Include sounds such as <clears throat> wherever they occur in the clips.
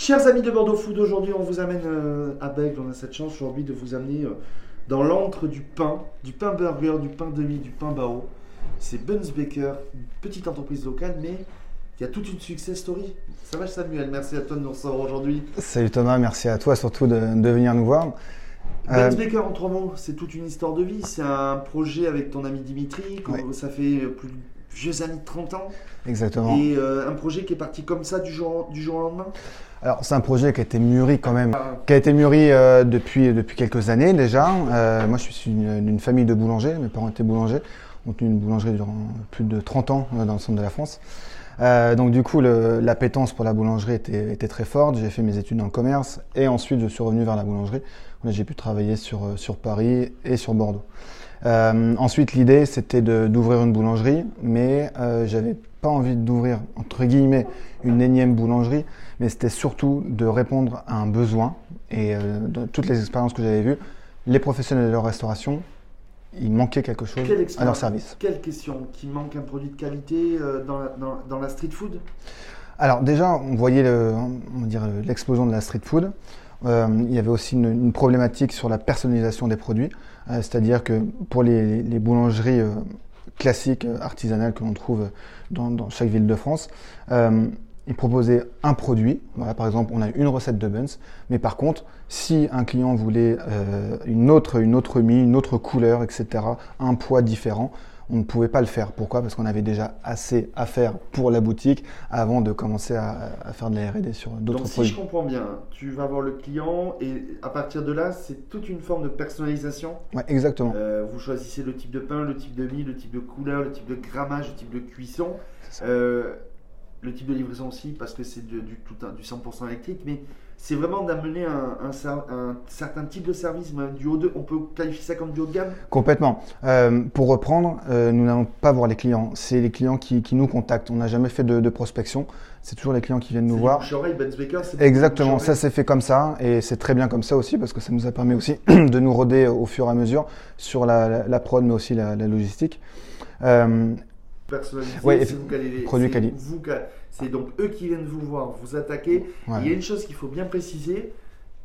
Chers amis de Bordeaux Food, aujourd'hui on vous amène euh, à Bègle. On a cette chance aujourd'hui de vous amener euh, dans l'antre du pain, du pain burger, du pain demi, du pain bao. C'est Buns Baker, une petite entreprise locale, mais il y a toute une success story. Ça va Samuel, merci à toi de nous recevoir aujourd'hui. Salut Thomas, merci à toi surtout de, de venir nous voir. Buns Baker en trois mots, c'est toute une histoire de vie. C'est un projet avec ton ami Dimitri, ça fait euh, plus de vieux années de 30 ans. Exactement. Et euh, un projet qui est parti comme ça du jour, du jour au lendemain? Alors c'est un projet qui a été mûri quand même, qui a été mûri euh, depuis, depuis quelques années déjà. Euh, moi je suis une- d'une famille de boulangers, mes parents étaient boulangers, une boulangerie durant plus de 30 ans euh, dans le centre de la France. Euh, donc du coup l'appétence pour la boulangerie était, était très forte, j'ai fait mes études le commerce et ensuite je suis revenu vers la boulangerie. J'ai pu travailler sur, euh, sur Paris et sur Bordeaux. Ensuite, l'idée, c'était d'ouvrir une boulangerie, mais euh, j'avais pas envie d'ouvrir, entre guillemets, une énième boulangerie, mais c'était surtout de répondre à un besoin. Et dans toutes les expériences que j'avais vues, les professionnels de la restauration, il manquait quelque chose à leur service. Quelle question Qui manque un produit de qualité euh, dans, la, dans- dans la street food? Alors déjà, on voyait le- l'explosion de la street food. Euh, il y avait aussi une, une problématique sur la personnalisation des produits, Euh, c'est-à-dire que pour les, les boulangeries euh, classiques, artisanales que l'on trouve dans, dans chaque ville de France, ils proposaient un produit. Voilà, par exemple, on a une recette de buns, mais par contre, si un client voulait euh, une autre, une autre mie, une autre couleur, etc., un poids différent, on ne pouvait pas le faire. Pourquoi? Parce qu'on avait déjà assez à faire pour la boutique avant de commencer à, à faire de la R&D sur d'autres Donc si produits. je comprends bien, tu vas voir le client et à partir de là, c'est toute une forme de personnalisation? Ouais, exactement. Euh, vous choisissez le type de pain, le type de mie, le type de couleur, le type de grammage, le type de cuisson. Euh, le type de livraison aussi, parce que c'est du, tout un- du 100% électrique, mais c'est vraiment d'amener un, un cer- un certain type de service, même du haut de, on peut qualifier ça comme du haut de gamme? Complètement. Euh, pour reprendre, euh, nous n'allons pas voir les clients. C'est les clients qui, qui nous contactent. On n'a jamais fait de, de prospection. C'est toujours les clients qui viennent nous voir. bouche-oreille, Benz Baker, Exactement, ça s'est fait comme ça et c'est très bien comme ça aussi parce que ça nous a permis aussi <clears throat> de nous roder au fur et à mesure sur la, la- la prod mais aussi la, la logistique. Euh, personnalisé. Ouais, c'est vous qui allez les- produit c'est quali. donc eux qui viennent vous voir, vous attaquer. ouais. Il y a une chose qu'il faut bien préciser,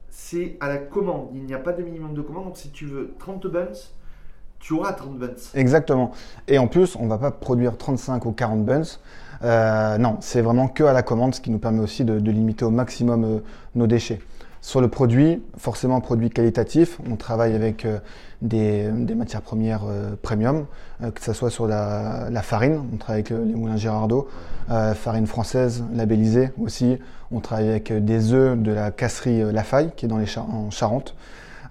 c'est à la commande. Il n'y a pas de minimum de commande. Donc si tu veux 30 buns, tu auras 30 buns. Exactement. Et en plus, on va pas produire 35 ou 40 buns. Euh, non, c'est vraiment que à la commande, ce qui nous permet aussi de, de limiter au maximum euh, nos déchets. Sur le produit, forcément produit qualitatif, on travaille avec euh, des, des matières premières euh, premium, euh, que ce soit sur la, la farine, on travaille avec les moulins Girardot, euh, farine française labellisée aussi, on travaille avec des œufs de la casserie Lafaille, qui est dans les Char- en Charente,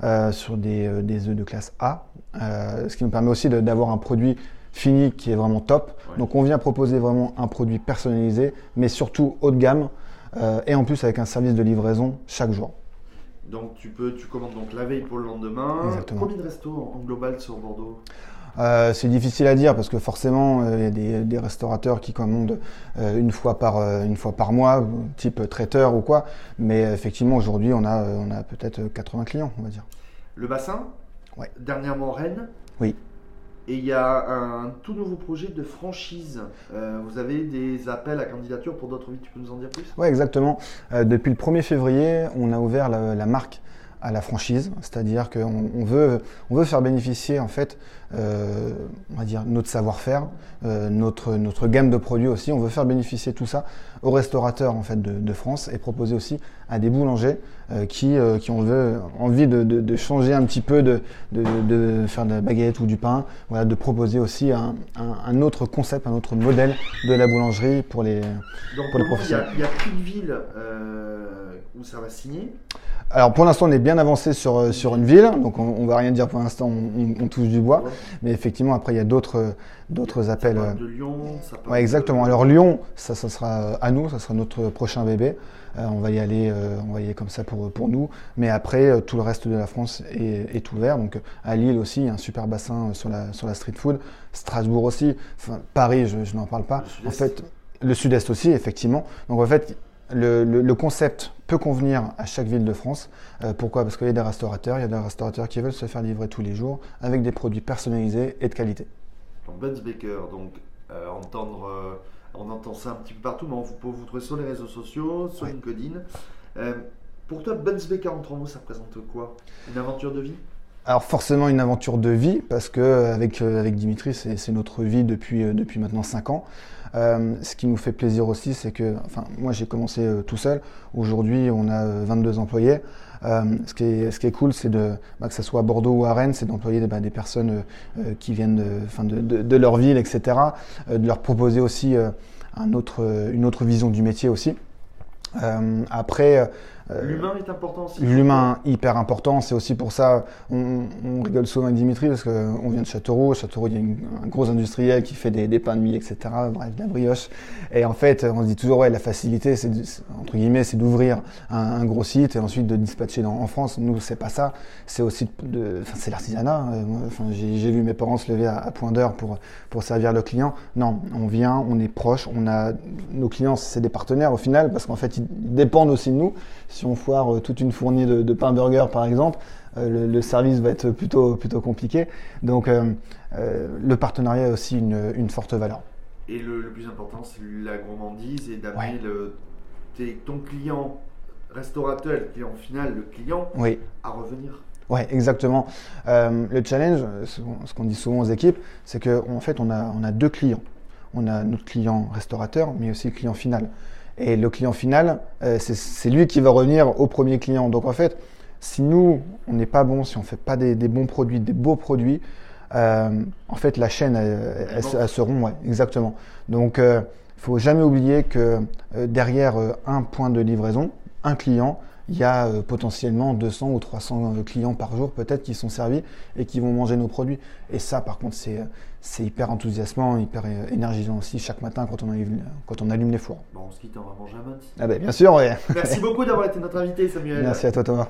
euh, sur des, euh, des œufs de classe A, euh, ce qui nous permet aussi d'avoir un produit fini qui est vraiment top. Ouais. Donc on vient proposer vraiment un produit personnalisé, mais surtout haut de gamme, et en plus avec un service de livraison chaque jour. Donc tu peux, tu commandes donc la veille pour le lendemain. Exactement. Combien de restos en global sur Bordeaux Euh, c'est difficile à dire parce que forcément euh, il y a des, des restaurateurs qui commandent euh, une fois par une fois par mois, type traiteur ou quoi. Mais effectivement aujourd'hui on a on a peut-être 80 clients on va dire. Le bassin Ouais. Dernièrement Rennes Oui. Et il y a un tout nouveau projet de franchise. Euh, vous avez des appels à candidature pour d'autres villes. Tu peux nous en dire plus? Ouais, exactement. Euh, depuis le 1er février, on a ouvert la marque à la franchise, c'est-à-dire qu'on on veut, on veut faire bénéficier en fait, euh, on va dire notre savoir-faire, euh, notre notre gamme de produits aussi. On veut faire bénéficier tout ça aux restaurateurs en fait de, de France et proposer aussi à des boulangers euh, qui qui ont veut- envie de, de, de changer un petit peu de, de, faire de la baguette ou du pain, voilà, de proposer aussi un, un, un autre concept, un autre modèle de la boulangerie pour les Donc Pour les comment il y a- professionnels. il n'y a, plus de ville où ça va signer? Alors pour l'instant on est bien avancé sur, euh, sur une ville, donc on, on va rien dire pour l'instant, on, touche du bois, Ouais. mais effectivement après il y a d'autres euh, d'autres appels. euh, de Lyon. Ça Ouais, exactement. de- Alors Lyon, ça, ça sera à nous, ça sera notre prochain bébé. Euh, on va y aller, euh, on va y aller comme ça pour pour nous. Mais après, euh, tout le reste de la France est, est ouvert. Donc à Lille aussi, il y a un super bassin sur la sur la street food. Strasbourg aussi. Enfin, Paris, je, je n'en parle pas. En Sud-Est. fait, le Sud-Est aussi, effectivement. Donc en fait, le, le- le concept peut convenir à chaque ville de France. Euh, pourquoi? Parce qu'il y a des restaurateurs, il y a des restaurateurs qui veulent se faire livrer tous les jours avec des produits personnalisés et de qualité. Donc Buns Baker, donc euh, entendre, euh, on entend ça un petit peu partout, mais on vous peut vous trouver sur les réseaux sociaux, sur Ouais. LinkedIn. Pour toi, Buns Baker en trois mots, ça représente quoi? Une aventure de vie? Alors forcément une aventure de vie parce que avec, avec Dimitri c'est notre vie depuis, depuis maintenant 5 ans. Euh, ce qui nous fait plaisir aussi c'est que enfin moi j'ai commencé tout seul. Aujourd'hui on a 22 employés. Euh, ce, qui est, cool, c'est de, bah, que ce soit à Bordeaux ou à Rennes, c'est d'employer bah, des personnes euh, qui viennent de, leur ville, etc. de leur proposer aussi une autre vision du métier aussi. après, euh, L'humain est important aussi. L'humain hyper important. C'est aussi pour ça, on, on, rigole souvent avec Dimitri parce qu'on vient de Châteauroux. Châteauroux, il y a un gros industriel qui fait des, des, pains de mie, etc. Bref, de la brioche. Et en fait, on se dit toujours, ouais, la facilité, c'est entre guillemets, c'est d'ouvrir un, un, gros site et ensuite de dispatcher dans, en France. Nous, c'est pas ça. C'est aussi, c'est l'artisanat. Euh, enfin, j'ai vu mes parents se lever à, à point d'heure pour pour servir le client. Non, on vient, on est proche, on a nos clients, c'est des partenaires au final parce qu'en fait, ils dépendent aussi de nous si on foire euh, toute une fournie de, de pain burger par exemple, euh, le, service va être plutôt, plutôt compliqué. Donc euh, le partenariat a aussi une, une forte valeur. Et le, plus important, c'est la gourmandise et d'amener ton client restaurateur, le client final, le client, oui. à revenir. Oui, exactement. le challenge, ce qu'on dit souvent aux équipes, c'est qu'en en fait, on a, on a deux clients. On a notre client restaurateur, mais aussi le client final. Et le client final, euh, c'est lui qui va revenir au premier client. Donc en fait, si nous, on n'est pas bon, si on ne fait pas des, bons produits, des beaux produits, euh, en fait, la chaîne, elle, se rompt. Ouais, exactement. Donc, il euh, ne faut jamais oublier que derrière un point de livraison, un client, il y a potentiellement 200 ou 300 clients par jour peut-être qui sont servis et qui vont manger nos produits. Et ça, par contre, c'est c'est hyper enthousiasmant, hyper énergisant aussi chaque matin quand on, allume, quand on allume les fours. Bon, on se quitte, on va manger un Ah ben bien sûr, oui. Merci beaucoup d'avoir été notre invité, Samuel. Merci à toi, Thomas.